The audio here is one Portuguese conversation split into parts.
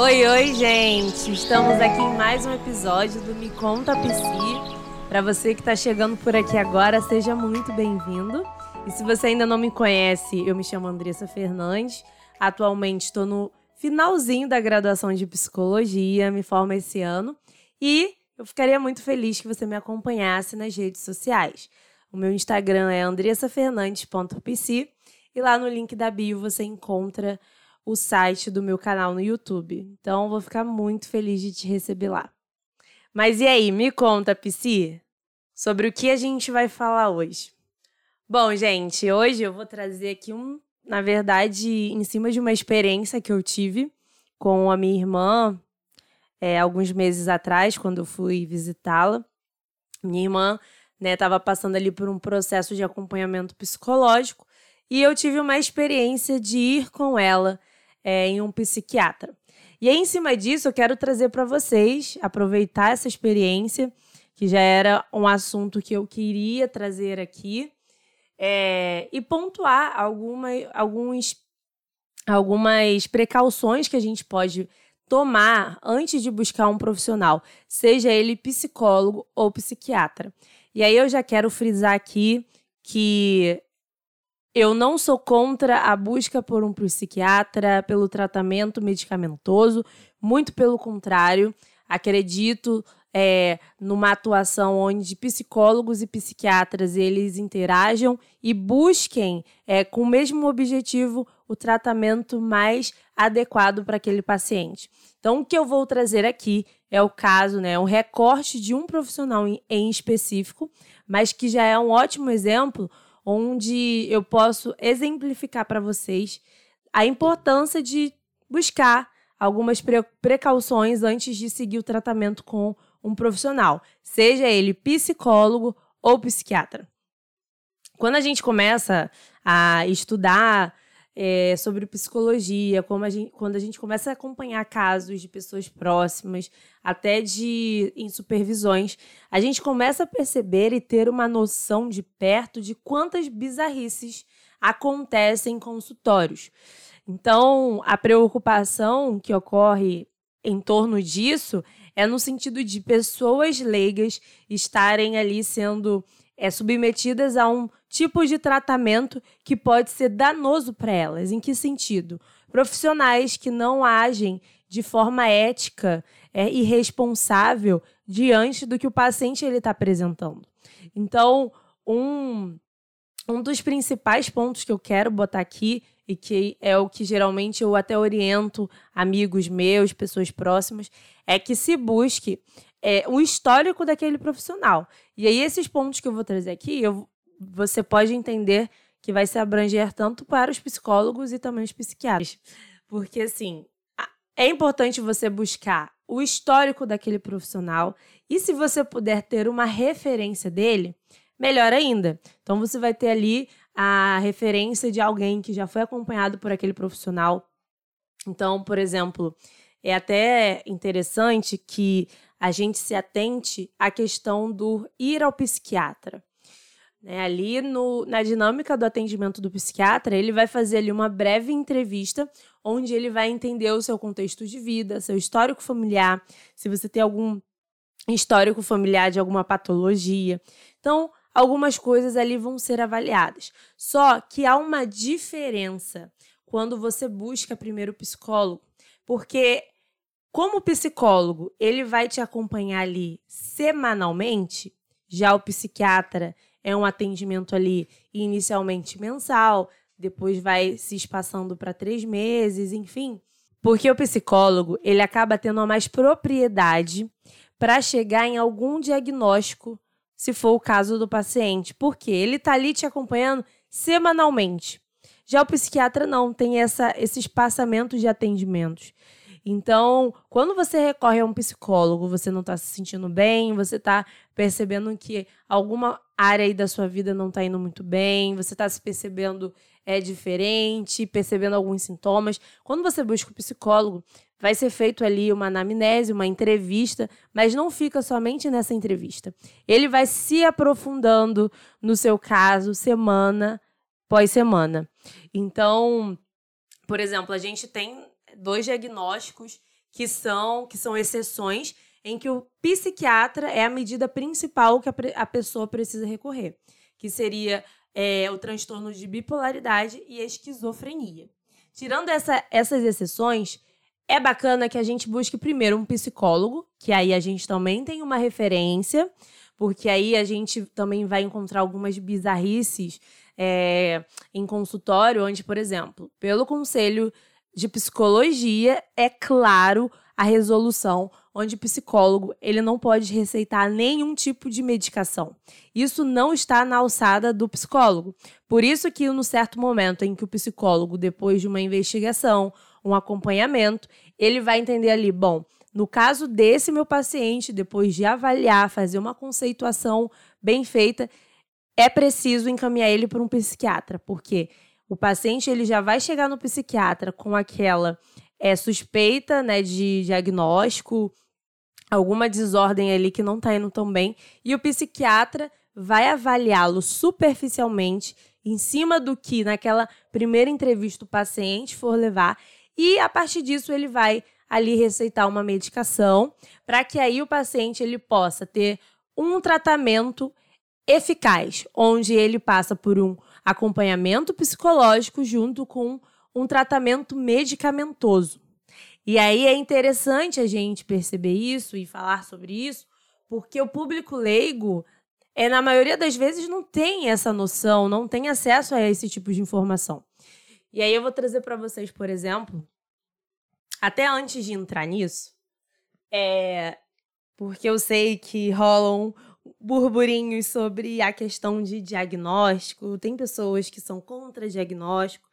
Oi, oi, gente! Estamos aqui em mais um episódio do Me Conta Psi. Para você que está chegando por aqui agora, seja muito bem-vindo. E se você ainda não me conhece, eu me chamo Andressa Fernandes. Atualmente estou no finalzinho da graduação de psicologia, me formo esse ano. E eu ficaria muito feliz que você me acompanhasse nas redes sociais. O meu Instagram é andressafernandes.pc e lá no link da bio você encontra o site do meu canal no YouTube. Então, vou ficar muito feliz de te receber lá. Mas e aí, me conta, Psi, sobre o que a gente vai falar hoje. Bom, gente, hoje eu vou trazer aqui um, na verdade, em cima de uma experiência que eu tive com a minha irmã é, alguns meses atrás, quando eu fui visitá-la. Minha irmã estava né, passando ali por um processo de acompanhamento psicológico e eu tive uma experiência de ir com ela é, em um psiquiatra. E aí, em cima disso, eu quero trazer para vocês, aproveitar essa experiência, que já era um assunto que eu queria trazer aqui, é, e pontuar alguma, alguns, algumas precauções que a gente pode tomar antes de buscar um profissional, seja ele psicólogo ou psiquiatra. E aí eu já quero frisar aqui que eu não sou contra a busca por um psiquiatra, pelo tratamento medicamentoso, muito pelo contrário. Acredito é, numa atuação onde psicólogos e psiquiatras eles interajam e busquem é, com o mesmo objetivo o tratamento mais adequado para aquele paciente. Então, o que eu vou trazer aqui é o caso, né, um recorte de um profissional em, em específico, mas que já é um ótimo exemplo onde eu posso exemplificar para vocês a importância de buscar algumas precauções antes de seguir o tratamento com um profissional, seja ele psicólogo ou psiquiatra. Quando a gente começa a estudar é, sobre psicologia, como a gente, quando a gente começa a acompanhar casos de pessoas próximas, até de em supervisões, a gente começa a perceber e ter uma noção de perto de quantas bizarrices acontecem em consultórios. Então, a preocupação que ocorre em torno disso é no sentido de pessoas leigas estarem ali sendo é, submetidas a um tipo de tratamento que pode ser danoso para elas. Em que sentido? Profissionais que não agem de forma ética é, e responsável diante do que o paciente ele está apresentando. Então, um, um dos principais pontos que eu quero botar aqui e que é o que geralmente eu até oriento amigos meus, pessoas próximas, é que se busque é, o histórico daquele profissional. E aí, esses pontos que eu vou trazer aqui, eu, você pode entender que vai se abranger tanto para os psicólogos e também os psiquiatras. Porque, assim, é importante você buscar o histórico daquele profissional e, se você puder ter uma referência dele, melhor ainda. Então, você vai ter ali a referência de alguém que já foi acompanhado por aquele profissional. Então, por exemplo, é até interessante que a gente se atente à questão do ir ao psiquiatra. Né, ali no, na dinâmica do atendimento do psiquiatra, ele vai fazer ali uma breve entrevista onde ele vai entender o seu contexto de vida, seu histórico familiar, se você tem algum histórico familiar de alguma patologia. Então, algumas coisas ali vão ser avaliadas. Só que há uma diferença quando você busca primeiro o psicólogo, porque como psicólogo, ele vai te acompanhar ali semanalmente, já o psiquiatra é um atendimento ali inicialmente mensal, depois vai se espaçando para três meses, enfim. Porque o psicólogo ele acaba tendo mais propriedade para chegar em algum diagnóstico, se for o caso do paciente, porque ele está ali te acompanhando semanalmente. Já o psiquiatra não tem essa, esse espaçamento de atendimentos. Então, quando você recorre a um psicólogo, você não está se sentindo bem, você está percebendo que alguma área aí da sua vida não está indo muito bem, você está se percebendo é diferente, percebendo alguns sintomas. Quando você busca o psicólogo, vai ser feito ali uma anamnese, uma entrevista, mas não fica somente nessa entrevista. Ele vai se aprofundando no seu caso semana pós semana. Então, por exemplo, a gente tem dois diagnósticos que são que são exceções em que o psiquiatra é a medida principal que a, a pessoa precisa recorrer, que seria é, o transtorno de bipolaridade e a esquizofrenia. Tirando essa, essas exceções, é bacana que a gente busque primeiro um psicólogo, que aí a gente também tem uma referência, porque aí a gente também vai encontrar algumas bizarrices é, em consultório, onde, por exemplo, pelo conselho de psicologia, é claro a resolução onde o psicólogo ele não pode receitar nenhum tipo de medicação. Isso não está na alçada do psicólogo. Por isso que no certo momento em que o psicólogo, depois de uma investigação, um acompanhamento, ele vai entender ali, bom, no caso desse meu paciente, depois de avaliar, fazer uma conceituação bem feita, é preciso encaminhar ele para um psiquiatra, porque o paciente ele já vai chegar no psiquiatra com aquela é, suspeita né, de diagnóstico, alguma desordem ali que não está indo tão bem, e o psiquiatra vai avaliá-lo superficialmente, em cima do que naquela primeira entrevista o paciente for levar, e a partir disso ele vai ali receitar uma medicação para que aí o paciente ele possa ter um tratamento eficaz, onde ele passa por um acompanhamento psicológico junto com um tratamento medicamentoso. E aí é interessante a gente perceber isso e falar sobre isso, porque o público leigo, é, na maioria das vezes, não tem essa noção, não tem acesso a esse tipo de informação. E aí eu vou trazer para vocês, por exemplo, até antes de entrar nisso, é porque eu sei que rolam burburinhos sobre a questão de diagnóstico, tem pessoas que são contra diagnóstico,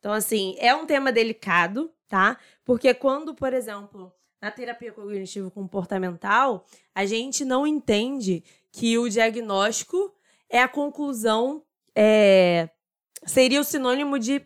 então, assim, é um tema delicado, tá? Porque quando, por exemplo, na terapia cognitivo-comportamental, a gente não entende que o diagnóstico é a conclusão, é, seria o sinônimo de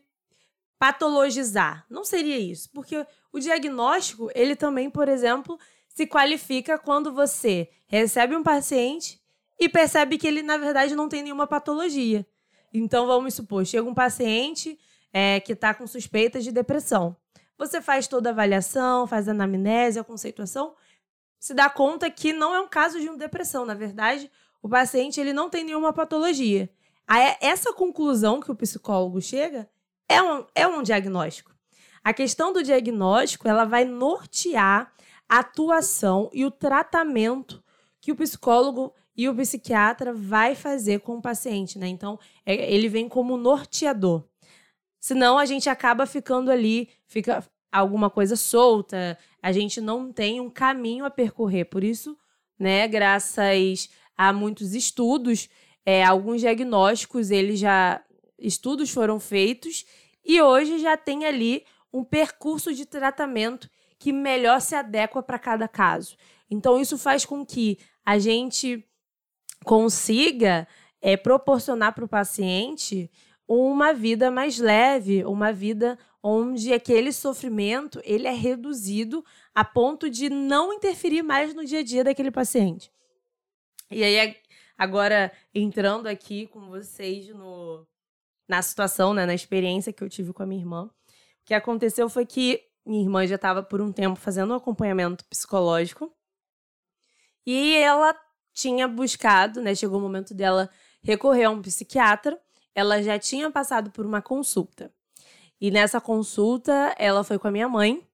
patologizar. Não seria isso, porque o diagnóstico, ele também, por exemplo, se qualifica quando você recebe um paciente e percebe que ele, na verdade, não tem nenhuma patologia. Então, vamos supor, chega um paciente é, que está com suspeitas de depressão. Você faz toda a avaliação, faz a anamnese, a conceituação, se dá conta que não é um caso de uma depressão. Na verdade, o paciente ele não tem nenhuma patologia. Essa conclusão que o psicólogo chega é um, é um diagnóstico. A questão do diagnóstico ela vai nortear a atuação e o tratamento que o psicólogo e o psiquiatra vai fazer com o paciente, né? Então, é, ele vem como norteador. Senão a gente acaba ficando ali, fica alguma coisa solta, a gente não tem um caminho a percorrer. Por isso, né, graças a muitos estudos, é, alguns diagnósticos, eles já estudos foram feitos e hoje já tem ali um percurso de tratamento que melhor se adequa para cada caso. Então, isso faz com que a gente consiga é, proporcionar para o paciente uma vida mais leve, uma vida onde aquele sofrimento ele é reduzido a ponto de não interferir mais no dia a dia daquele paciente. E aí agora entrando aqui com vocês no na situação, né, na experiência que eu tive com a minha irmã, o que aconteceu foi que minha irmã já estava por um tempo fazendo um acompanhamento psicológico e ela tinha buscado, né, chegou o momento dela recorrer a um psiquiatra ela já tinha passado por uma consulta. E nessa consulta, ela foi com a minha mãe.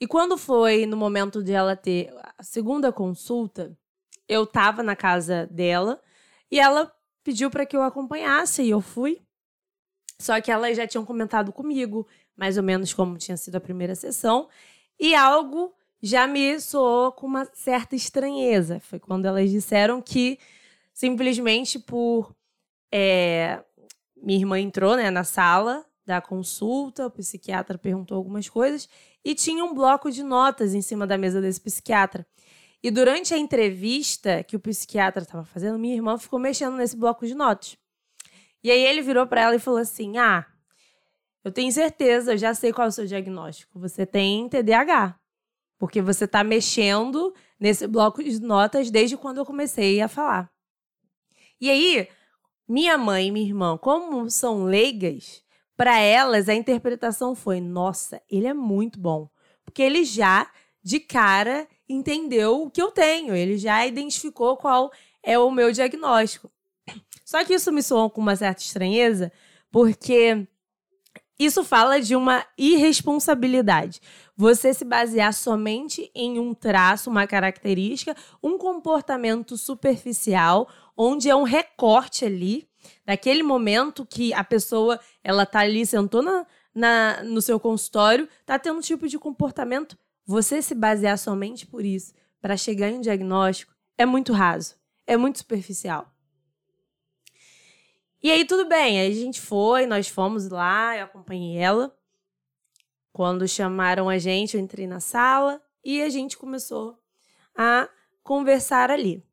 E quando foi no momento de ela ter a segunda consulta, eu tava na casa dela e ela pediu para que eu acompanhasse e eu fui. Só que elas já tinham comentado comigo, mais ou menos como tinha sido a primeira sessão, e algo já me soou com uma certa estranheza. Foi quando elas disseram que simplesmente por é, minha irmã entrou né, na sala da consulta, o psiquiatra perguntou algumas coisas e tinha um bloco de notas em cima da mesa desse psiquiatra. E durante a entrevista que o psiquiatra estava fazendo, minha irmã ficou mexendo nesse bloco de notas. E aí ele virou para ela e falou assim: Ah, eu tenho certeza, eu já sei qual é o seu diagnóstico. Você tem TDAH. Porque você está mexendo nesse bloco de notas desde quando eu comecei a falar. E aí, minha mãe e minha irmã, como são leigas, para elas a interpretação foi: nossa, ele é muito bom. Porque ele já de cara entendeu o que eu tenho, ele já identificou qual é o meu diagnóstico. Só que isso me soou com uma certa estranheza, porque isso fala de uma irresponsabilidade. Você se basear somente em um traço, uma característica, um comportamento superficial, onde é um recorte ali, daquele momento que a pessoa ela tá ali, sentou na, na, no seu consultório, tá tendo um tipo de comportamento. Você se basear somente por isso para chegar em um diagnóstico é muito raso, é muito superficial. E aí, tudo bem, aí a gente foi, nós fomos lá, eu acompanhei ela. Quando chamaram a gente, eu entrei na sala e a gente começou a conversar ali.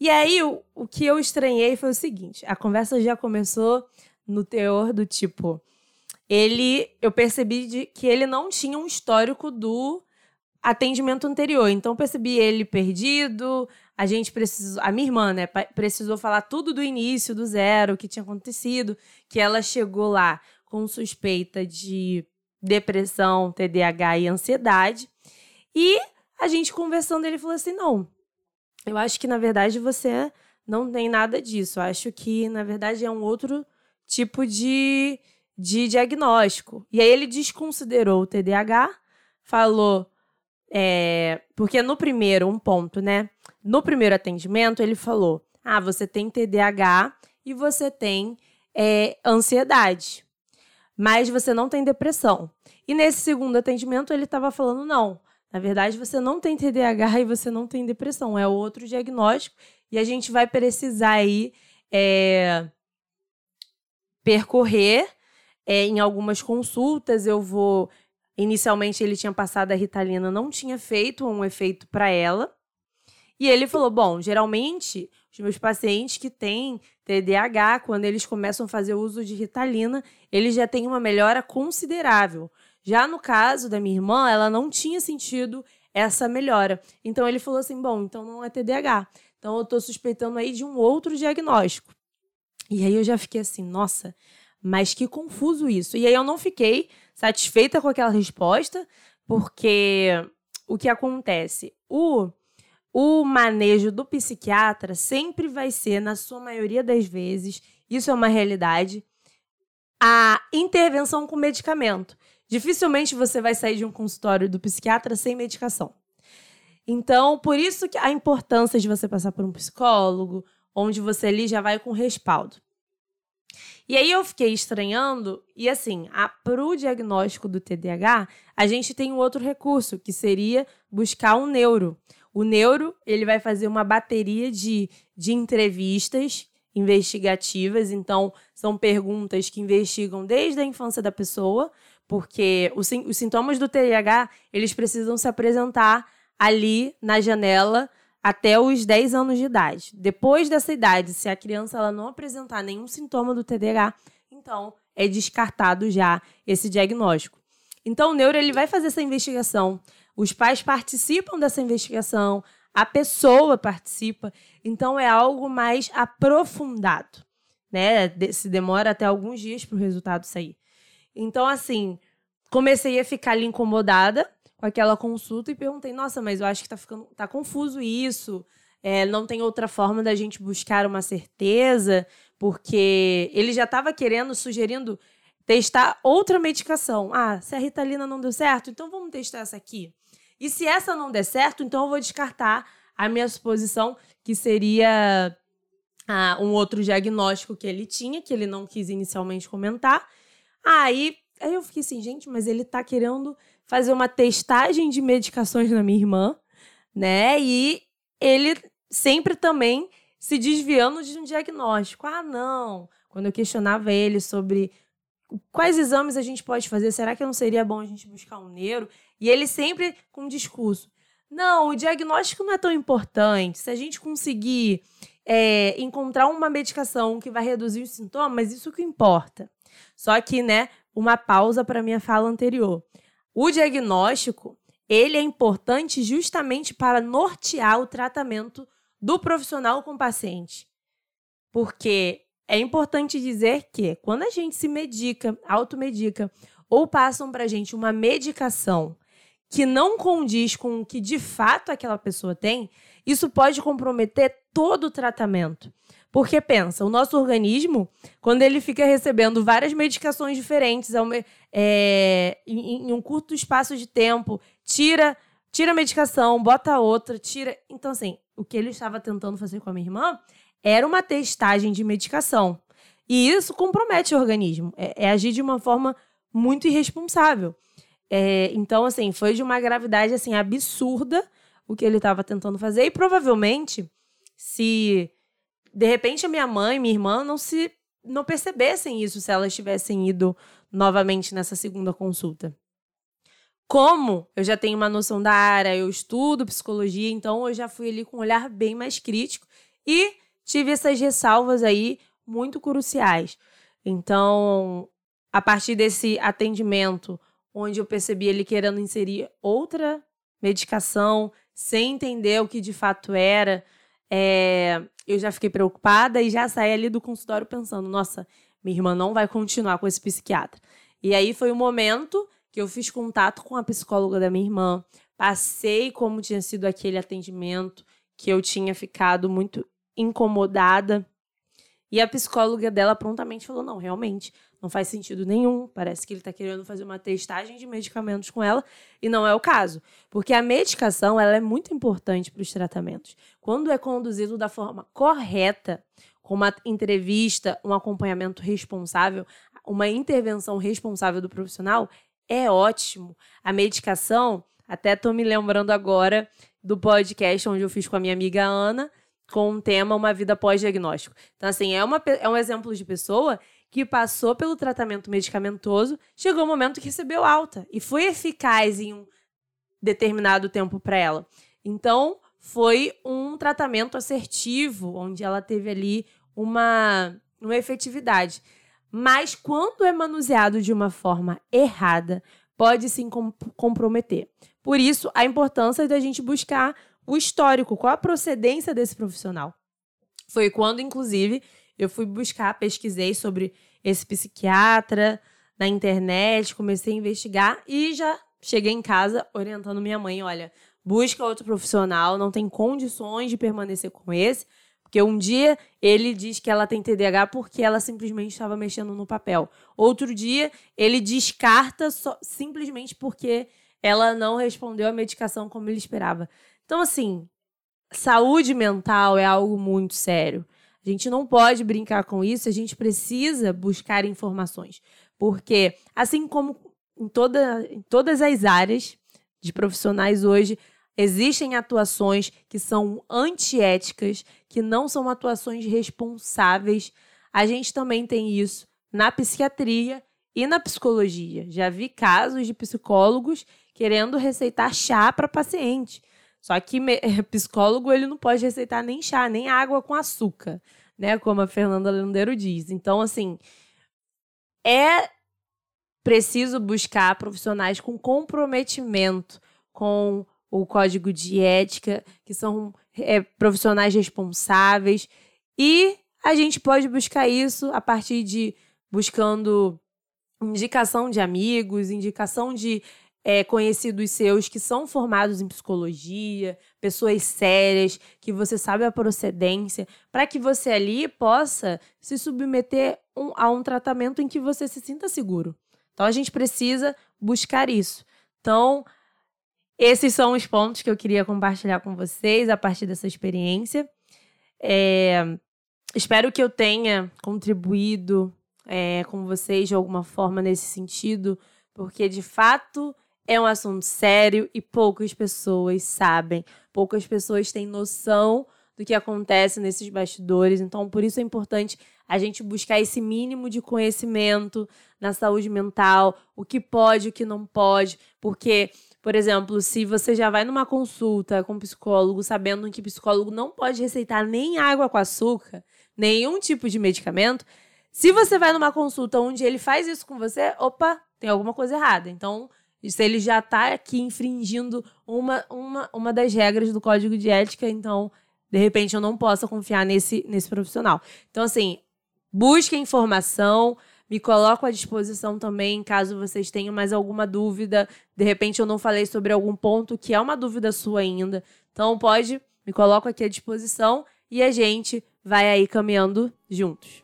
E aí, o, o que eu estranhei foi o seguinte: a conversa já começou no teor do tipo. Ele, eu percebi de, que ele não tinha um histórico do atendimento anterior. Então, percebi ele perdido, a gente precisou, a minha irmã, né, precisou falar tudo do início, do zero, o que tinha acontecido, que ela chegou lá com suspeita de depressão, TDAH e ansiedade. E a gente conversando, ele falou assim: "Não. Eu acho que na verdade você não tem nada disso. Eu acho que na verdade é um outro tipo de de diagnóstico". E aí ele desconsiderou o TDAH, falou é, porque no primeiro, um ponto, né? No primeiro atendimento, ele falou: ah, você tem TDAH e você tem é, ansiedade, mas você não tem depressão. E nesse segundo atendimento, ele estava falando: não, na verdade, você não tem TDAH e você não tem depressão, é outro diagnóstico e a gente vai precisar aí é, percorrer é, em algumas consultas. Eu vou Inicialmente ele tinha passado a Ritalina, não tinha feito um efeito para ela. E ele falou: "Bom, geralmente os meus pacientes que têm TDAH, quando eles começam a fazer uso de Ritalina, eles já têm uma melhora considerável. Já no caso da minha irmã, ela não tinha sentido essa melhora. Então ele falou assim: "Bom, então não é TDAH. Então eu estou suspeitando aí de um outro diagnóstico". E aí eu já fiquei assim: "Nossa, mas que confuso isso". E aí eu não fiquei satisfeita com aquela resposta, porque o que acontece? O, o manejo do psiquiatra sempre vai ser, na sua maioria das vezes, isso é uma realidade, a intervenção com medicamento. Dificilmente você vai sair de um consultório do psiquiatra sem medicação. Então, por isso que a importância de você passar por um psicólogo, onde você ali já vai com respaldo. E aí eu fiquei estranhando, e assim, para o diagnóstico do TDAH, a gente tem um outro recurso, que seria buscar um neuro. O neuro, ele vai fazer uma bateria de, de entrevistas investigativas, então são perguntas que investigam desde a infância da pessoa, porque os, os sintomas do TDAH, eles precisam se apresentar ali na janela até os 10 anos de idade. Depois dessa idade, se a criança ela não apresentar nenhum sintoma do TDAH, então é descartado já esse diagnóstico. Então o neuro ele vai fazer essa investigação, os pais participam dessa investigação, a pessoa participa, então é algo mais aprofundado, né? Se demora até alguns dias para o resultado sair. Então assim, comecei a ficar ali incomodada com aquela consulta e perguntei: nossa, mas eu acho que tá ficando tá confuso isso. É, não tem outra forma da gente buscar uma certeza, porque ele já estava querendo, sugerindo testar outra medicação. Ah, se a Ritalina não deu certo, então vamos testar essa aqui. E se essa não der certo, então eu vou descartar a minha suposição, que seria ah, um outro diagnóstico que ele tinha, que ele não quis inicialmente comentar. Aí, aí eu fiquei assim, gente, mas ele está querendo fazer uma testagem de medicações na minha irmã, né? E ele sempre também se desviando de um diagnóstico. Ah, não. Quando eu questionava ele sobre quais exames a gente pode fazer, será que não seria bom a gente buscar um neuro? E ele sempre com um discurso. Não, o diagnóstico não é tão importante. Se a gente conseguir é, encontrar uma medicação que vai reduzir os sintomas, isso que importa. Só que, né, uma pausa para minha fala anterior. O diagnóstico, ele é importante justamente para nortear o tratamento do profissional com o paciente. Porque é importante dizer que quando a gente se medica, automedica, ou passam para a gente uma medicação que não condiz com o que de fato aquela pessoa tem, isso pode comprometer todo o tratamento. Porque pensa, o nosso organismo, quando ele fica recebendo várias medicações diferentes é, em, em um curto espaço de tempo, tira, tira a medicação, bota outra, tira. Então, assim, o que ele estava tentando fazer com a minha irmã era uma testagem de medicação. E isso compromete o organismo. É, é agir de uma forma muito irresponsável. É, então, assim, foi de uma gravidade assim absurda o que ele estava tentando fazer. E provavelmente, se de repente a minha mãe, minha irmã não se não percebessem isso se elas tivessem ido novamente nessa segunda consulta. Como eu já tenho uma noção da área, eu estudo psicologia, então eu já fui ali com um olhar bem mais crítico e tive essas ressalvas aí muito cruciais. Então, a partir desse atendimento, onde eu percebi ele querendo inserir outra medicação, sem entender o que de fato era, é, eu já fiquei preocupada e já saí ali do consultório pensando: nossa, minha irmã não vai continuar com esse psiquiatra. E aí foi o momento que eu fiz contato com a psicóloga da minha irmã, passei como tinha sido aquele atendimento, que eu tinha ficado muito incomodada. E a psicóloga dela prontamente falou: não, realmente, não faz sentido nenhum. Parece que ele está querendo fazer uma testagem de medicamentos com ela e não é o caso. Porque a medicação ela é muito importante para os tratamentos. Quando é conduzido da forma correta, com uma entrevista, um acompanhamento responsável, uma intervenção responsável do profissional, é ótimo. A medicação, até estou me lembrando agora do podcast onde eu fiz com a minha amiga Ana, com o tema Uma Vida Pós-Diagnóstico. Então, assim, é, uma, é um exemplo de pessoa que passou pelo tratamento medicamentoso, chegou o um momento que recebeu alta e foi eficaz em um determinado tempo para ela. Então, foi um tratamento assertivo, onde ela teve ali uma, uma efetividade. Mas quando é manuseado de uma forma errada, pode com comprometer. Por isso, a importância da gente buscar o histórico, qual a procedência desse profissional. Foi quando, inclusive, eu fui buscar, pesquisei sobre esse psiquiatra na internet, comecei a investigar e já cheguei em casa orientando minha mãe: olha, busca outro profissional, não tem condições de permanecer com esse. Porque um dia ele diz que ela tem TDAH porque ela simplesmente estava mexendo no papel. Outro dia ele descarta só, simplesmente porque ela não respondeu a medicação como ele esperava. Então, assim, saúde mental é algo muito sério. A gente não pode brincar com isso, a gente precisa buscar informações. Porque, assim como em, toda, em todas as áreas de profissionais hoje, existem atuações que são antiéticas, que não são atuações responsáveis. A gente também tem isso na psiquiatria e na psicologia. Já vi casos de psicólogos querendo receitar chá para paciente. Só que psicólogo ele não pode receitar nem chá, nem água com açúcar, né? Como a Fernanda Landeiro diz. Então, assim, é preciso buscar profissionais com comprometimento com o código de ética, que são é, profissionais responsáveis. E a gente pode buscar isso a partir de buscando indicação de amigos, indicação de é, conhecidos seus que são formados em psicologia, pessoas sérias, que você sabe a procedência, para que você ali possa se submeter um, a um tratamento em que você se sinta seguro. Então a gente precisa buscar isso. Então, esses são os pontos que eu queria compartilhar com vocês a partir dessa experiência. É, espero que eu tenha contribuído é, com vocês de alguma forma nesse sentido, porque de fato é um assunto sério e poucas pessoas sabem, poucas pessoas têm noção do que acontece nesses bastidores. Então, por isso é importante a gente buscar esse mínimo de conhecimento na saúde mental, o que pode, o que não pode, porque por exemplo, se você já vai numa consulta com um psicólogo sabendo que o psicólogo não pode receitar nem água com açúcar, nenhum tipo de medicamento, se você vai numa consulta onde ele faz isso com você, opa, tem alguma coisa errada. Então, se ele já está aqui infringindo uma, uma, uma das regras do código de ética, então, de repente, eu não posso confiar nesse, nesse profissional. Então, assim, busque informação, Me coloco à disposição também, caso vocês tenham mais alguma dúvida. De repente eu não falei sobre algum ponto que é uma dúvida sua ainda. Então pode, me coloco aqui à disposição e a gente vai aí caminhando juntos.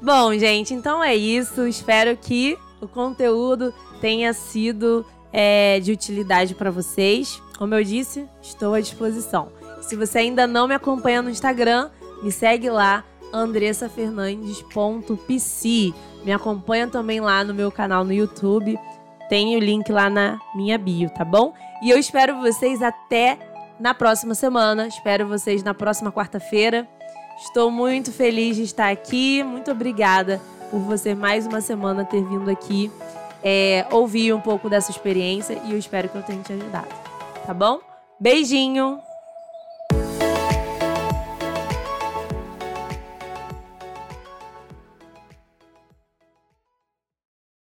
Bom, gente, então é isso. Espero que o conteúdo tenha sido é, de utilidade para vocês. Como eu disse, estou à disposição. Se você ainda não me acompanha no Instagram, me segue lá, andressafernandes.pc. Me acompanha também lá no meu canal no YouTube. Tem o link lá na minha bio, tá bom? E eu espero vocês até na próxima semana. Espero vocês na próxima quarta-feira. Estou muito feliz de estar aqui. Muito obrigada por você mais uma semana ter vindo aqui é, ouvir um pouco dessa experiência e eu espero que eu tenha te ajudado. Tá bom? Beijinho!